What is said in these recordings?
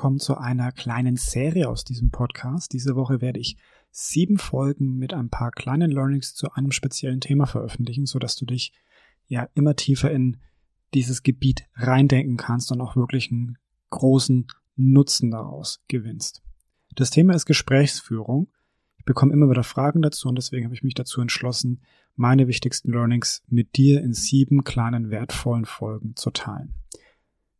willkommen zu einer kleinen Serie aus diesem Podcast. Diese Woche werde ich sieben Folgen mit ein paar kleinen Learnings zu einem speziellen Thema veröffentlichen, so dass du dich ja immer tiefer in dieses Gebiet reindenken kannst und auch wirklich einen großen Nutzen daraus gewinnst. Das Thema ist Gesprächsführung. Ich bekomme immer wieder Fragen dazu und deswegen habe ich mich dazu entschlossen, meine wichtigsten Learnings mit dir in sieben kleinen wertvollen Folgen zu teilen.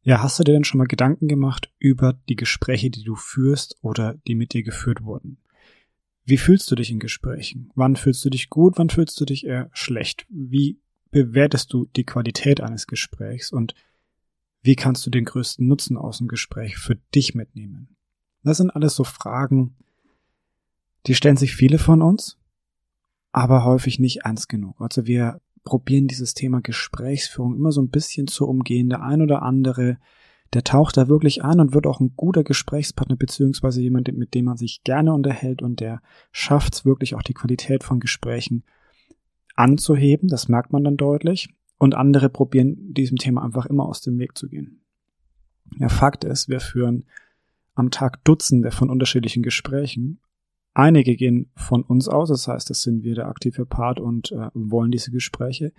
Ja, hast du dir denn schon mal Gedanken gemacht über die Gespräche, die du führst oder die mit dir geführt wurden? Wie fühlst du dich in Gesprächen? Wann fühlst du dich gut? Wann fühlst du dich eher schlecht? Wie bewertest du die Qualität eines Gesprächs und wie kannst du den größten Nutzen aus dem Gespräch für dich mitnehmen? Das sind alles so Fragen, die stellen sich viele von uns, aber häufig nicht ernst genug. Also wir probieren dieses Thema Gesprächsführung immer so ein bisschen zu umgehen. Der ein oder andere, der taucht da wirklich an und wird auch ein guter Gesprächspartner beziehungsweise jemand, mit dem man sich gerne unterhält und der schafft es wirklich auch die Qualität von Gesprächen anzuheben. Das merkt man dann deutlich. Und andere probieren diesem Thema einfach immer aus dem Weg zu gehen. Ja, Fakt ist, wir führen am Tag Dutzende von unterschiedlichen Gesprächen Einige gehen von uns aus, das heißt, das sind wir der aktive Part und äh, wollen diese Gespräche.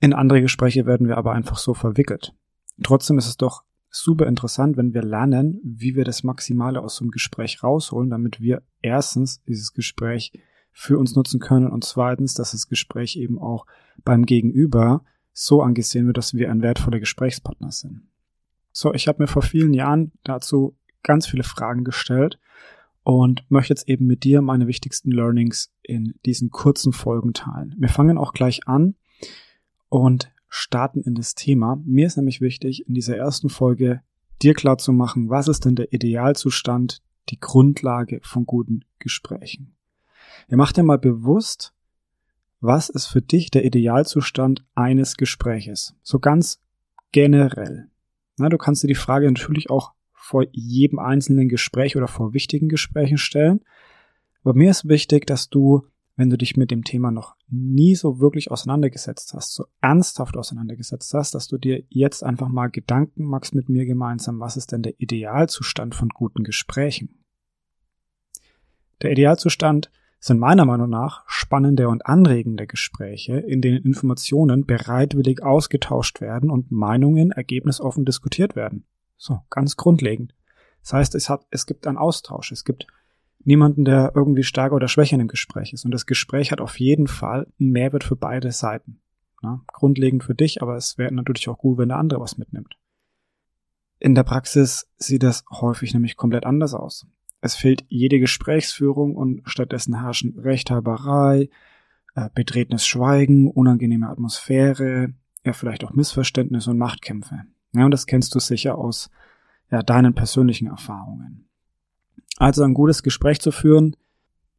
In andere Gespräche werden wir aber einfach so verwickelt. Trotzdem ist es doch super interessant, wenn wir lernen, wie wir das Maximale aus so einem Gespräch rausholen, damit wir erstens dieses Gespräch für uns nutzen können und zweitens, dass das Gespräch eben auch beim Gegenüber so angesehen wird, dass wir ein wertvoller Gesprächspartner sind. So, ich habe mir vor vielen Jahren dazu ganz viele Fragen gestellt und möchte jetzt eben mit dir meine wichtigsten Learnings in diesen kurzen Folgen teilen. Wir fangen auch gleich an und starten in das Thema. Mir ist nämlich wichtig, in dieser ersten Folge dir klar zu machen, was ist denn der Idealzustand, die Grundlage von guten Gesprächen. Ihr macht dir mal bewusst, was ist für dich der Idealzustand eines Gespräches? So ganz generell. Na, du kannst dir die Frage natürlich auch vor jedem einzelnen Gespräch oder vor wichtigen Gesprächen stellen. Aber mir ist wichtig, dass du, wenn du dich mit dem Thema noch nie so wirklich auseinandergesetzt hast, so ernsthaft auseinandergesetzt hast, dass du dir jetzt einfach mal Gedanken machst mit mir gemeinsam, was ist denn der Idealzustand von guten Gesprächen? Der Idealzustand sind meiner Meinung nach spannende und anregende Gespräche, in denen Informationen bereitwillig ausgetauscht werden und Meinungen ergebnisoffen diskutiert werden. So, ganz grundlegend. Das heißt, es hat, es gibt einen Austausch. Es gibt niemanden, der irgendwie stärker oder schwächer in dem Gespräch ist. Und das Gespräch hat auf jeden Fall einen Mehrwert für beide Seiten. Ja, grundlegend für dich, aber es wäre natürlich auch gut, wenn der andere was mitnimmt. In der Praxis sieht das häufig nämlich komplett anders aus. Es fehlt jede Gesprächsführung und stattdessen herrschen Rechthaberei, äh, betretenes Schweigen, unangenehme Atmosphäre, ja vielleicht auch Missverständnisse und Machtkämpfe. Ja, und das kennst du sicher aus ja, deinen persönlichen Erfahrungen. Also ein gutes Gespräch zu führen,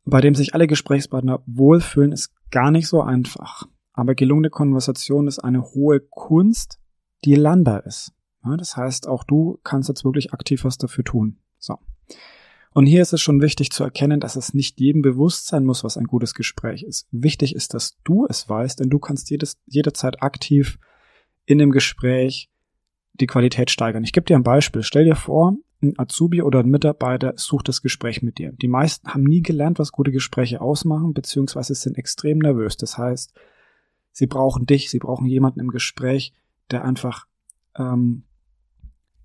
bei dem sich alle Gesprächspartner wohlfühlen, ist gar nicht so einfach. Aber gelungene Konversation ist eine hohe Kunst, die lernbar ist. Ja, das heißt, auch du kannst jetzt wirklich aktiv was dafür tun. So. Und hier ist es schon wichtig zu erkennen, dass es nicht jedem bewusst sein muss, was ein gutes Gespräch ist. Wichtig ist, dass du es weißt, denn du kannst jedes, jederzeit aktiv in dem Gespräch die Qualität steigern. Ich gebe dir ein Beispiel. Stell dir vor, ein Azubi oder ein Mitarbeiter sucht das Gespräch mit dir. Die meisten haben nie gelernt, was gute Gespräche ausmachen, beziehungsweise sind extrem nervös. Das heißt, sie brauchen dich, sie brauchen jemanden im Gespräch, der einfach ähm,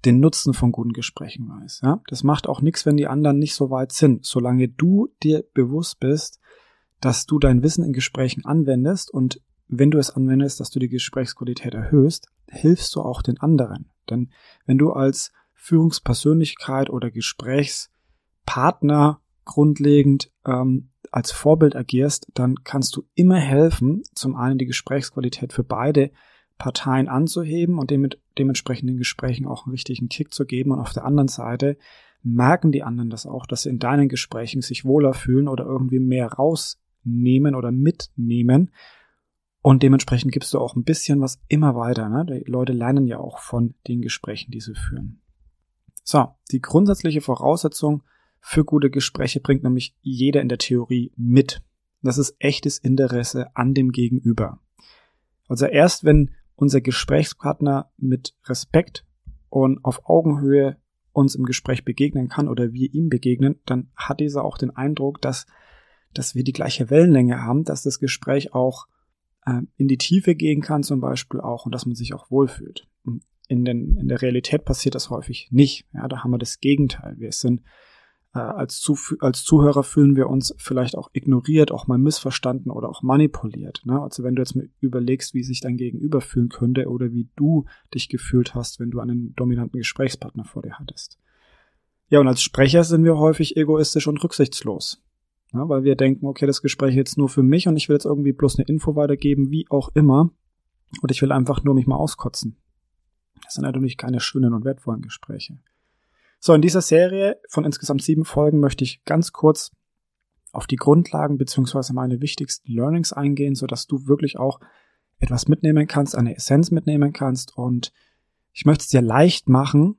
den Nutzen von guten Gesprächen weiß. Ja? Das macht auch nichts, wenn die anderen nicht so weit sind. Solange du dir bewusst bist, dass du dein Wissen in Gesprächen anwendest und wenn du es anwendest, dass du die Gesprächsqualität erhöhst, hilfst du auch den anderen. Denn wenn du als Führungspersönlichkeit oder Gesprächspartner grundlegend ähm, als Vorbild agierst, dann kannst du immer helfen, zum einen die Gesprächsqualität für beide Parteien anzuheben und dem, dementsprechend den Gesprächen auch einen richtigen Kick zu geben. Und auf der anderen Seite merken die anderen das auch, dass sie in deinen Gesprächen sich wohler fühlen oder irgendwie mehr rausnehmen oder mitnehmen und dementsprechend gibst du auch ein bisschen was immer weiter. Ne? Die Leute lernen ja auch von den Gesprächen, die sie führen. So, die grundsätzliche Voraussetzung für gute Gespräche bringt nämlich jeder in der Theorie mit. Das ist echtes Interesse an dem Gegenüber. Also erst wenn unser Gesprächspartner mit Respekt und auf Augenhöhe uns im Gespräch begegnen kann oder wir ihm begegnen, dann hat dieser auch den Eindruck, dass, dass wir die gleiche Wellenlänge haben, dass das Gespräch auch äh, in die Tiefe gehen kann zum Beispiel auch und dass man sich auch wohlfühlt. In, den, in der Realität passiert das häufig nicht. Ja, da haben wir das Gegenteil. Wir sind äh, als, Zu als Zuhörer fühlen wir uns vielleicht auch ignoriert, auch mal missverstanden oder auch manipuliert. Ne? Also wenn du jetzt mal überlegst, wie sich dein Gegenüber fühlen könnte oder wie du dich gefühlt hast, wenn du einen dominanten Gesprächspartner vor dir hattest. Ja, und als Sprecher sind wir häufig egoistisch und rücksichtslos. Ne? Weil wir denken, okay, das Gespräch ist jetzt nur für mich und ich will jetzt irgendwie bloß eine Info weitergeben, wie auch immer. Und ich will einfach nur mich mal auskotzen. Das sind natürlich keine schönen und wertvollen Gespräche. So, in dieser Serie von insgesamt sieben Folgen möchte ich ganz kurz auf die Grundlagen beziehungsweise meine wichtigsten Learnings eingehen, so dass du wirklich auch etwas mitnehmen kannst, eine Essenz mitnehmen kannst und ich möchte es dir leicht machen,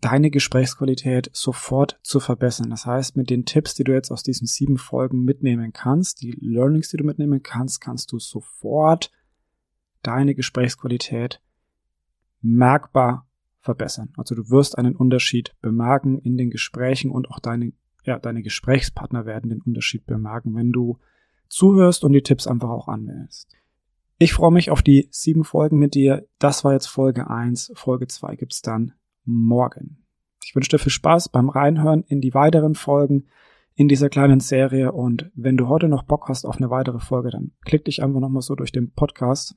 deine Gesprächsqualität sofort zu verbessern. Das heißt, mit den Tipps, die du jetzt aus diesen sieben Folgen mitnehmen kannst, die Learnings, die du mitnehmen kannst, kannst du sofort deine Gesprächsqualität merkbar verbessern. Also du wirst einen Unterschied bemerken in den Gesprächen und auch deine, ja, deine Gesprächspartner werden den Unterschied bemerken, wenn du zuhörst und die Tipps einfach auch anwendest. Ich freue mich auf die sieben Folgen mit dir. Das war jetzt Folge eins. Folge zwei gibt's dann morgen. Ich wünsche dir viel Spaß beim Reinhören in die weiteren Folgen in dieser kleinen Serie und wenn du heute noch Bock hast auf eine weitere Folge, dann klick dich einfach nochmal so durch den Podcast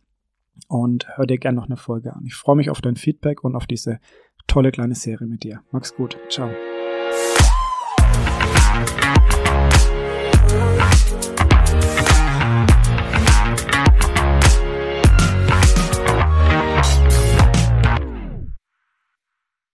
und hör dir gerne noch eine Folge an. Ich freue mich auf dein Feedback und auf diese tolle kleine Serie mit dir. Mach's gut. Ciao.